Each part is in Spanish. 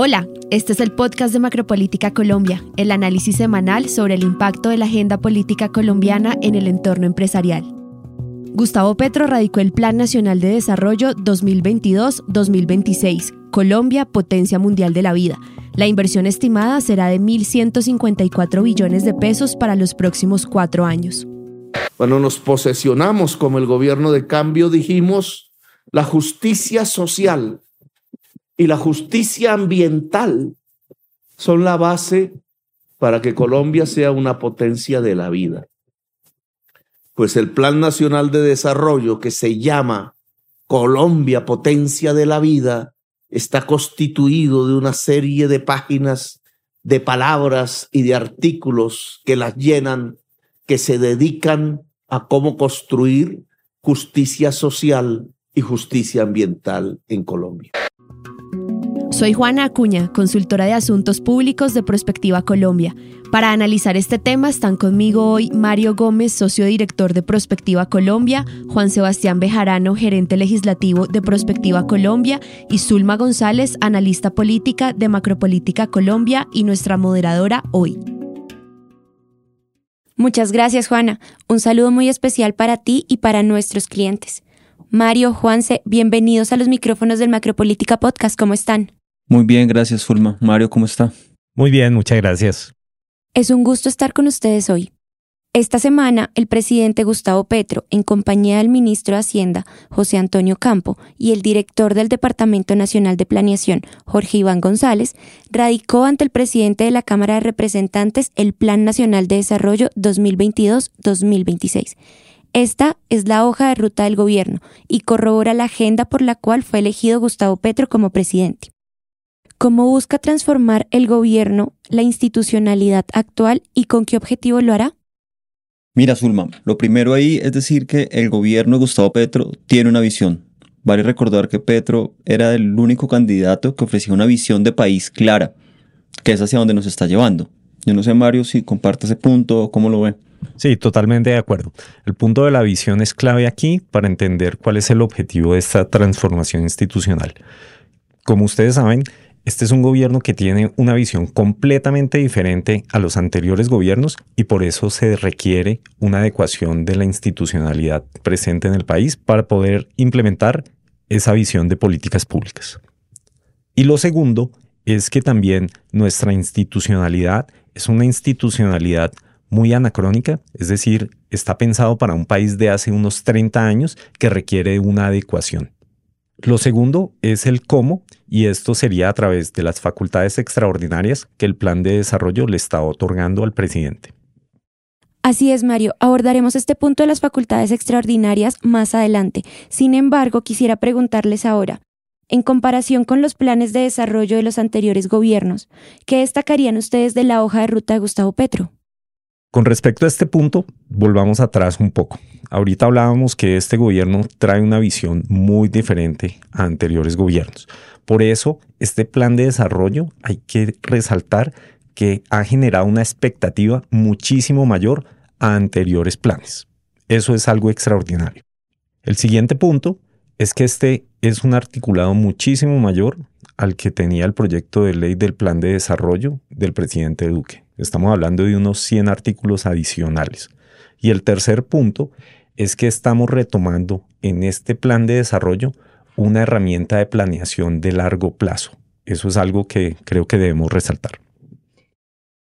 Hola, este es el podcast de Macropolítica Colombia, el análisis semanal sobre el impacto de la agenda política colombiana en el entorno empresarial. Gustavo Petro radicó el Plan Nacional de Desarrollo 2022-2026, Colombia, potencia mundial de la vida. La inversión estimada será de 1.154 billones de pesos para los próximos cuatro años. Cuando nos posesionamos como el gobierno de cambio, dijimos, la justicia social y la justicia ambiental son la base para que Colombia sea una potencia de la vida. Pues el Plan Nacional de Desarrollo que se llama Colombia Potencia de la Vida está constituido de una serie de páginas, de palabras y de artículos que las llenan, que se dedican a cómo construir justicia social y justicia ambiental en Colombia. Soy Juana Acuña, consultora de asuntos públicos de Prospectiva Colombia. Para analizar este tema están conmigo hoy Mario Gómez, socio director de Prospectiva Colombia, Juan Sebastián Bejarano, gerente legislativo de Prospectiva Colombia, y Zulma González, analista política de Macropolítica Colombia y nuestra moderadora hoy. Muchas gracias, Juana. Un saludo muy especial para ti y para nuestros clientes. Mario, Juanse, bienvenidos a los micrófonos del Macropolítica Podcast. ¿Cómo están? Muy bien, gracias Fulma. Mario, ¿cómo está? Muy bien, muchas gracias. Es un gusto estar con ustedes hoy. Esta semana, el presidente Gustavo Petro, en compañía del ministro de Hacienda, José Antonio Campo, y el director del Departamento Nacional de Planeación, Jorge Iván González, radicó ante el presidente de la Cámara de Representantes el Plan Nacional de Desarrollo 2022-2026. Esta es la hoja de ruta del gobierno y corrobora la agenda por la cual fue elegido Gustavo Petro como presidente cómo busca transformar el gobierno la institucionalidad actual y con qué objetivo lo hará? Mira, Zulma, lo primero ahí es decir que el gobierno de Gustavo Petro tiene una visión. Vale recordar que Petro era el único candidato que ofrecía una visión de país clara, que es hacia donde nos está llevando. Yo no sé, Mario, si comparte ese punto o cómo lo ve. Sí, totalmente de acuerdo. El punto de la visión es clave aquí para entender cuál es el objetivo de esta transformación institucional. Como ustedes saben, este es un gobierno que tiene una visión completamente diferente a los anteriores gobiernos y por eso se requiere una adecuación de la institucionalidad presente en el país para poder implementar esa visión de políticas públicas. Y lo segundo es que también nuestra institucionalidad es una institucionalidad muy anacrónica, es decir, está pensado para un país de hace unos 30 años que requiere una adecuación. Lo segundo es el cómo, y esto sería a través de las facultades extraordinarias que el plan de desarrollo le está otorgando al presidente. Así es, Mario. Abordaremos este punto de las facultades extraordinarias más adelante. Sin embargo, quisiera preguntarles ahora, en comparación con los planes de desarrollo de los anteriores gobiernos, ¿qué destacarían ustedes de la hoja de ruta de Gustavo Petro? Con respecto a este punto, volvamos atrás un poco. Ahorita hablábamos que este gobierno trae una visión muy diferente a anteriores gobiernos. Por eso, este plan de desarrollo hay que resaltar que ha generado una expectativa muchísimo mayor a anteriores planes. Eso es algo extraordinario. El siguiente punto es que este es un articulado muchísimo mayor al que tenía el proyecto de ley del plan de desarrollo del presidente Duque. Estamos hablando de unos 100 artículos adicionales. Y el tercer punto es que estamos retomando en este plan de desarrollo una herramienta de planeación de largo plazo. Eso es algo que creo que debemos resaltar.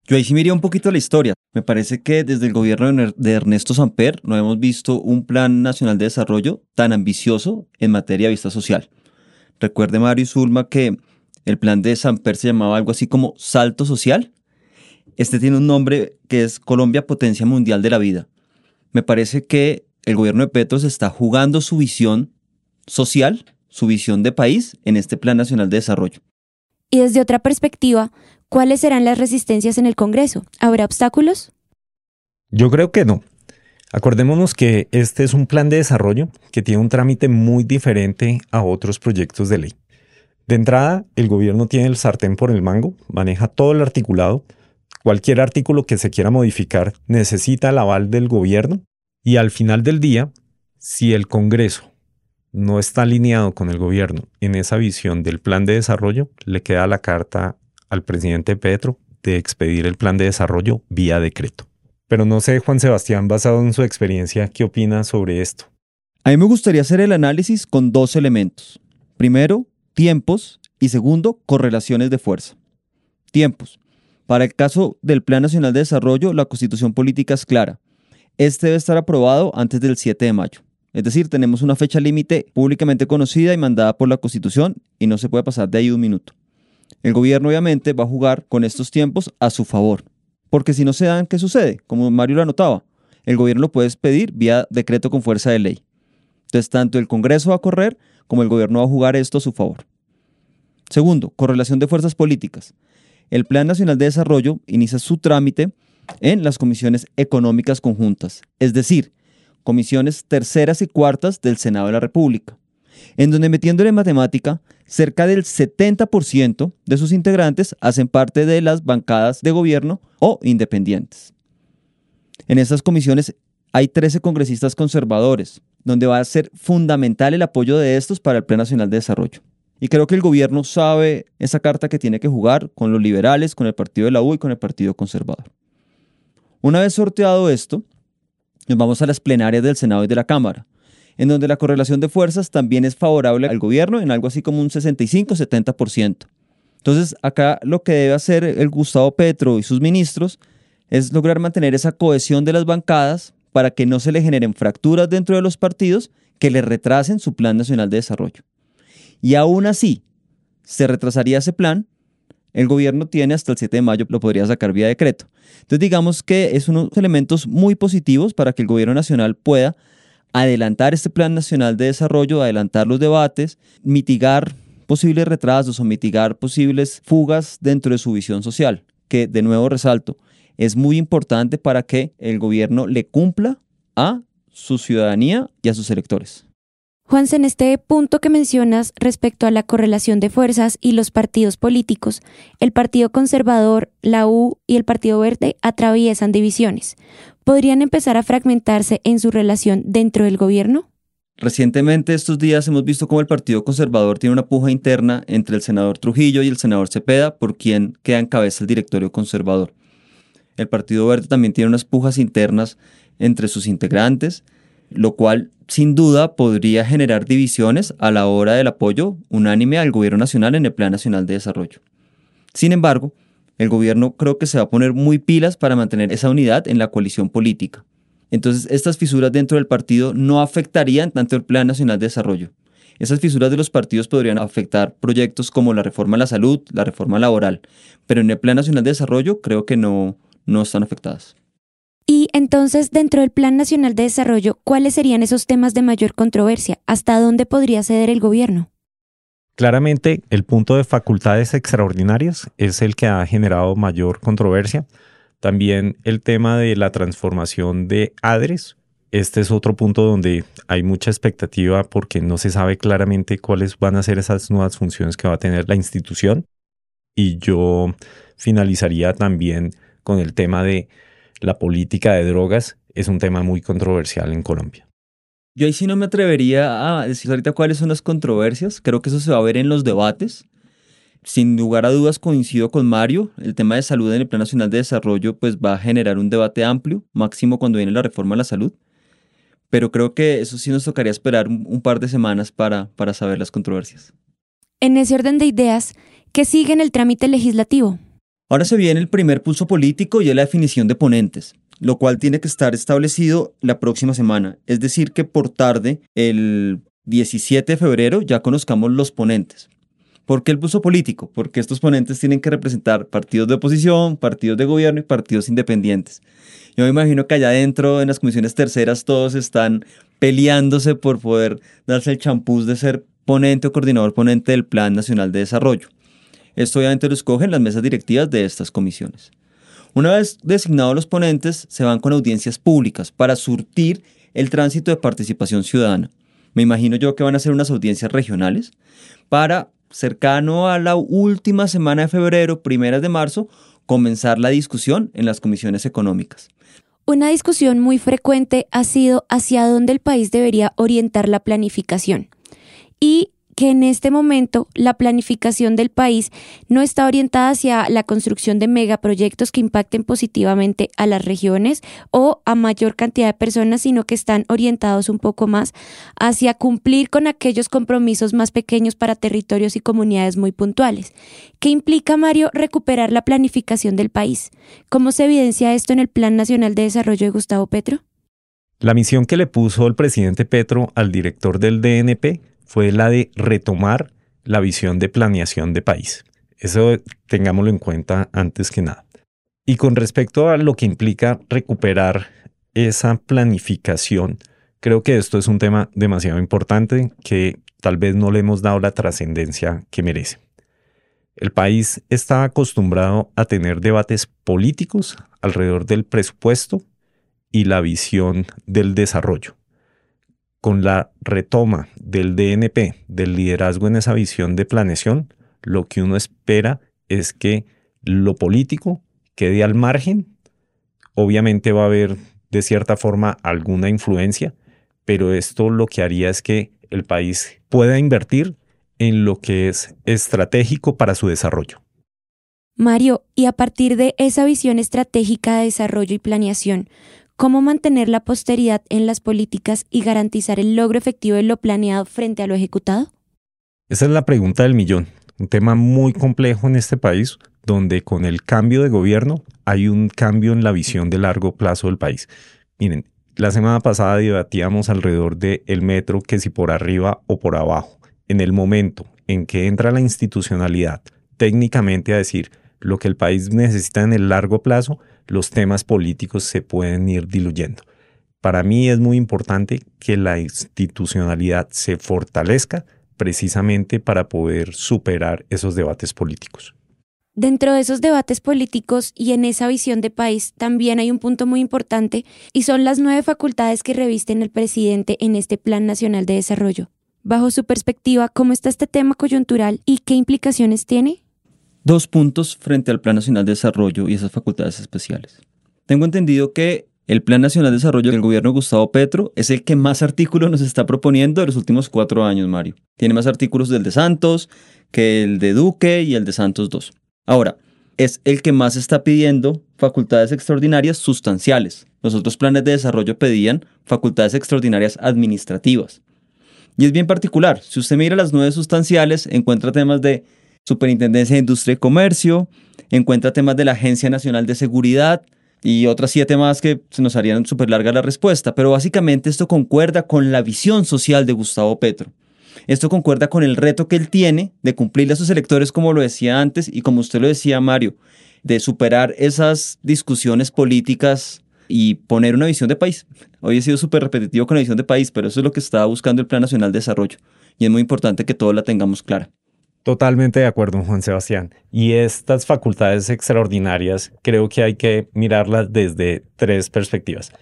Yo ahí sí miría un poquito la historia. Me parece que desde el gobierno de Ernesto Samper no hemos visto un plan nacional de desarrollo tan ambicioso en materia de vista social. Recuerde Mario Zulma que el plan de Samper se llamaba algo así como Salto Social este tiene un nombre que es Colombia Potencia Mundial de la Vida. Me parece que el gobierno de Petro se está jugando su visión social, su visión de país en este Plan Nacional de Desarrollo. Y desde otra perspectiva, ¿cuáles serán las resistencias en el Congreso? ¿Habrá obstáculos? Yo creo que no. Acordémonos que este es un plan de desarrollo que tiene un trámite muy diferente a otros proyectos de ley. De entrada, el gobierno tiene el sartén por el mango, maneja todo el articulado, Cualquier artículo que se quiera modificar necesita el aval del gobierno y al final del día, si el Congreso no está alineado con el gobierno en esa visión del plan de desarrollo, le queda la carta al presidente Petro de expedir el plan de desarrollo vía decreto. Pero no sé, Juan Sebastián, basado en su experiencia, ¿qué opina sobre esto? A mí me gustaría hacer el análisis con dos elementos. Primero, tiempos y segundo, correlaciones de fuerza. Tiempos. Para el caso del Plan Nacional de Desarrollo, la constitución política es clara. Este debe estar aprobado antes del 7 de mayo. Es decir, tenemos una fecha límite públicamente conocida y mandada por la Constitución y no se puede pasar de ahí un minuto. El gobierno obviamente va a jugar con estos tiempos a su favor, porque si no se dan, ¿qué sucede? Como Mario lo anotaba, el gobierno lo puede pedir vía decreto con fuerza de ley. Entonces, tanto el Congreso va a correr como el gobierno va a jugar esto a su favor. Segundo, correlación de fuerzas políticas. El Plan Nacional de Desarrollo inicia su trámite en las comisiones económicas conjuntas, es decir, comisiones terceras y cuartas del Senado de la República, en donde metiéndole matemática, cerca del 70% de sus integrantes hacen parte de las bancadas de gobierno o independientes. En estas comisiones hay 13 congresistas conservadores, donde va a ser fundamental el apoyo de estos para el Plan Nacional de Desarrollo. Y creo que el gobierno sabe esa carta que tiene que jugar con los liberales, con el partido de la U y con el partido conservador. Una vez sorteado esto, nos vamos a las plenarias del Senado y de la Cámara, en donde la correlación de fuerzas también es favorable al gobierno en algo así como un 65-70%. Entonces, acá lo que debe hacer el Gustavo Petro y sus ministros es lograr mantener esa cohesión de las bancadas para que no se le generen fracturas dentro de los partidos que le retrasen su plan nacional de desarrollo y aún así se retrasaría ese plan, el gobierno tiene hasta el 7 de mayo, lo podría sacar vía decreto. Entonces digamos que es unos elementos muy positivos para que el gobierno nacional pueda adelantar este plan nacional de desarrollo, adelantar los debates, mitigar posibles retrasos o mitigar posibles fugas dentro de su visión social, que de nuevo resalto, es muy importante para que el gobierno le cumpla a su ciudadanía y a sus electores. Juanse, en este punto que mencionas respecto a la correlación de fuerzas y los partidos políticos, el Partido Conservador, la U y el Partido Verde atraviesan divisiones. ¿Podrían empezar a fragmentarse en su relación dentro del gobierno? Recientemente, estos días, hemos visto cómo el Partido Conservador tiene una puja interna entre el senador Trujillo y el senador Cepeda por quien queda en cabeza el directorio conservador. El Partido Verde también tiene unas pujas internas entre sus integrantes, lo cual sin duda podría generar divisiones a la hora del apoyo unánime al gobierno nacional en el Plan Nacional de Desarrollo. Sin embargo, el gobierno creo que se va a poner muy pilas para mantener esa unidad en la coalición política. Entonces, estas fisuras dentro del partido no afectarían tanto el Plan Nacional de Desarrollo. Esas fisuras de los partidos podrían afectar proyectos como la reforma a la salud, la reforma laboral, pero en el Plan Nacional de Desarrollo creo que no, no están afectadas. Entonces, dentro del Plan Nacional de Desarrollo, ¿cuáles serían esos temas de mayor controversia? ¿Hasta dónde podría ceder el gobierno? Claramente, el punto de facultades extraordinarias es el que ha generado mayor controversia. También el tema de la transformación de ADRES. Este es otro punto donde hay mucha expectativa porque no se sabe claramente cuáles van a ser esas nuevas funciones que va a tener la institución. Y yo finalizaría también con el tema de la política de drogas es un tema muy controversial en Colombia. Yo ahí sí no me atrevería a decir ahorita cuáles son las controversias. Creo que eso se va a ver en los debates. Sin lugar a dudas coincido con Mario. El tema de salud en el Plan Nacional de Desarrollo pues va a generar un debate amplio, máximo cuando viene la reforma a la salud. Pero creo que eso sí nos tocaría esperar un, par de semanas para, para saber las controversias. En ese orden de ideas, ¿qué sigue en el trámite legislativo? Ahora se viene el primer pulso político y es la definición de ponentes, lo cual tiene que estar establecido la próxima semana. Es decir, que por tarde, el 17 de febrero, ya conozcamos los ponentes. ¿Por qué el pulso político? Porque estos ponentes tienen que representar partidos de oposición, partidos de gobierno y partidos independientes. Yo me imagino que allá adentro, en las comisiones terceras, todos están peleándose por poder darse el champús de ser ponente o coordinador ponente del Plan Nacional de Desarrollo. Esto obviamente lo escogen las mesas directivas de estas comisiones. Una vez designados los ponentes, se van con audiencias públicas para surtir el tránsito de participación ciudadana. Me imagino yo que van a ser unas audiencias regionales para, cercano a la última semana de febrero, primeras de marzo, comenzar la discusión en las comisiones económicas. Una discusión muy frecuente ha sido hacia dónde el país debería orientar la planificación. y que en este momento la planificación del país no está orientada hacia la construcción de megaproyectos que impacten positivamente a las regiones o a mayor cantidad de personas, sino que están orientados un poco más hacia cumplir con aquellos compromisos más pequeños para territorios y comunidades muy puntuales. ¿Qué implica, Mario, recuperar la planificación del país? ¿Cómo se evidencia esto en el Plan Nacional de Desarrollo de Gustavo Petro? La misión que le puso el presidente Petro al director del DNP fue la de retomar la visión de planeación de país. Eso tengámoslo en cuenta antes que nada. Y con respecto a lo que implica recuperar esa planificación, creo que esto es un tema demasiado importante que tal vez no le hemos dado la trascendencia que merece. El país está acostumbrado a tener debates políticos alrededor del presupuesto y la visión del desarrollo con la retoma del DNP, del liderazgo en esa visión de planeación, lo que uno espera es que lo político quede al margen. Obviamente va a haber de cierta forma alguna influencia, pero esto lo que haría es que el país pueda invertir en lo que es estratégico para su desarrollo. Mario, y a partir de esa visión estratégica de desarrollo y planeación, ¿Cómo mantener la posteridad en las políticas y garantizar el logro efectivo de lo planeado frente a lo ejecutado? Esa es la pregunta del millón. Un tema muy complejo en este país, donde con el cambio de gobierno hay un cambio en la visión de largo plazo del país. Miren, la semana pasada debatíamos alrededor del el metro, que si por arriba o por abajo. En el momento en que entra la institucionalidad técnicamente a decir lo que el país necesita en el largo plazo, los temas políticos se pueden ir diluyendo. Para mí es muy importante que la institucionalidad se fortalezca precisamente para poder superar esos debates políticos. Dentro de esos debates políticos y en esa visión de país también hay un punto muy importante y son las nueve facultades que revisten el presidente en este Plan Nacional de Desarrollo. Bajo su perspectiva, ¿cómo está este tema coyuntural y qué implicaciones tiene? Dos puntos frente al Plan Nacional de Desarrollo y esas facultades especiales. Tengo entendido que el Plan Nacional de Desarrollo del gobierno Gustavo Petro es el que más artículos nos está proponiendo de los últimos cuatro años, Mario. Tiene más artículos del de Santos que el de Duque y el de Santos II. Ahora, es el que más está pidiendo facultades extraordinarias sustanciales. Los otros planes de desarrollo pedían facultades extraordinarias administrativas. Y es bien particular. Si usted mira las nueve sustanciales, encuentra temas de Superintendencia de Industria y Comercio, encuentra temas de la Agencia Nacional de Seguridad y otras siete más que se nos harían súper larga la respuesta, pero básicamente esto concuerda con la visión social de Gustavo Petro. Esto concuerda con el reto que él tiene de cumplirle a sus electores, como lo decía antes y como usted lo decía, Mario, de superar esas discusiones políticas y poner una visión de país. Hoy he sido súper repetitivo con la visión de país, pero eso es lo que está buscando el Plan Nacional de Desarrollo y es muy importante que todos la tengamos clara. Totalmente de acuerdo, Juan Sebastián. Y estas facultades extraordinarias creo que hay que mirarlas desde tres perspectivas.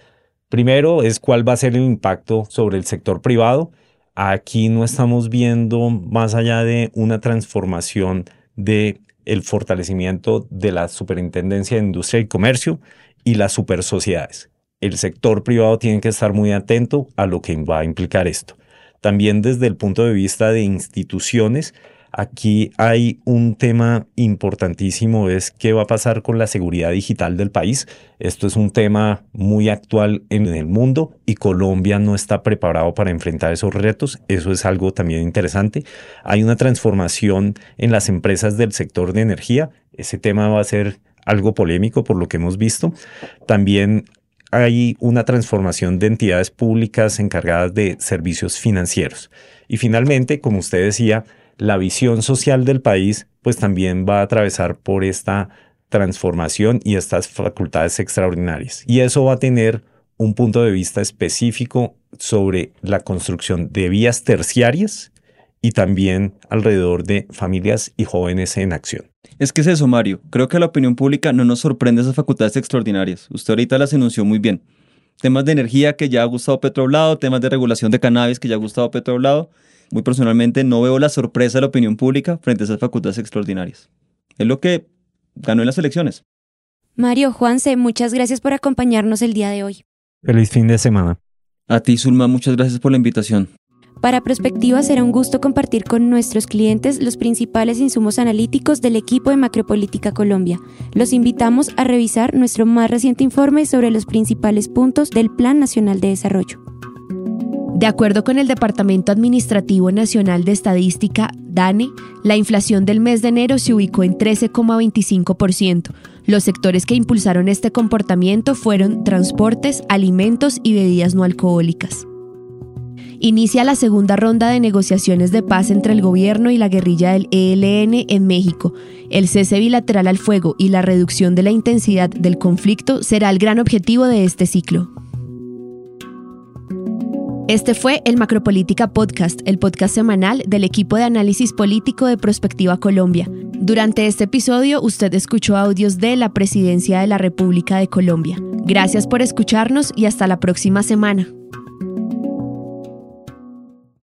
Primero es cuál va a ser el impacto sobre el sector privado. Aquí no estamos viendo más allá de una transformación de el fortalecimiento de la Superintendencia de Industria y Comercio y las super sociedades. El sector privado tiene que estar muy atento a lo que va a implicar esto. También desde el punto de vista de instituciones, Aquí hay un tema importantísimo, es qué va a pasar con la seguridad digital del país. Esto es un tema muy actual en el mundo y Colombia no está preparado para enfrentar esos retos. Eso es algo también interesante. Hay una transformación en las empresas del sector de energía. Ese tema va a ser algo polémico por lo que hemos visto. También hay una transformación de entidades públicas encargadas de servicios financieros. Y finalmente, como usted decía, la visión social del país pues también va a atravesar por esta transformación y estas facultades extraordinarias. Y eso va a tener un punto de vista específico sobre la construcción de vías terciarias y también alrededor de familias y jóvenes en acción. Es que es eso, Mario. Creo que a la opinión pública no nos sorprende esas facultades extraordinarias. Usted ahorita las enunció muy bien. Temas de energía que ya ha gustado Petro hablado, temas de regulación de cannabis que ya ha gustado Petro hablado, muy personalmente no veo la sorpresa de la opinión pública frente a esas facultades extraordinarias. Es lo que ganó en las elecciones. Mario Juanse, muchas gracias por acompañarnos el día de hoy. Feliz fin de semana. A ti, Zulma, muchas gracias por la invitación. Para Prospectiva será un gusto compartir con nuestros clientes los principales insumos analíticos del equipo de Macropolítica Colombia. Los invitamos a revisar nuestro más reciente informe sobre los principales puntos del Plan Nacional de Desarrollo. De acuerdo con el Departamento Administrativo Nacional de Estadística, DANE, la inflación del mes de enero se ubicó en 13,25%. Los sectores que impulsaron este comportamiento fueron transportes, alimentos y bebidas no alcohólicas inicia la segunda ronda de negociaciones de paz entre el gobierno y la guerrilla del ELN en México. El cese bilateral al fuego y la reducción de la intensidad del conflicto será el gran objetivo de este ciclo. Este fue el Macropolítica Podcast, el podcast semanal del equipo de análisis político de Prospectiva Colombia. Durante este episodio usted escuchó audios de la Presidencia de la República de Colombia. Gracias por escucharnos y hasta la próxima semana.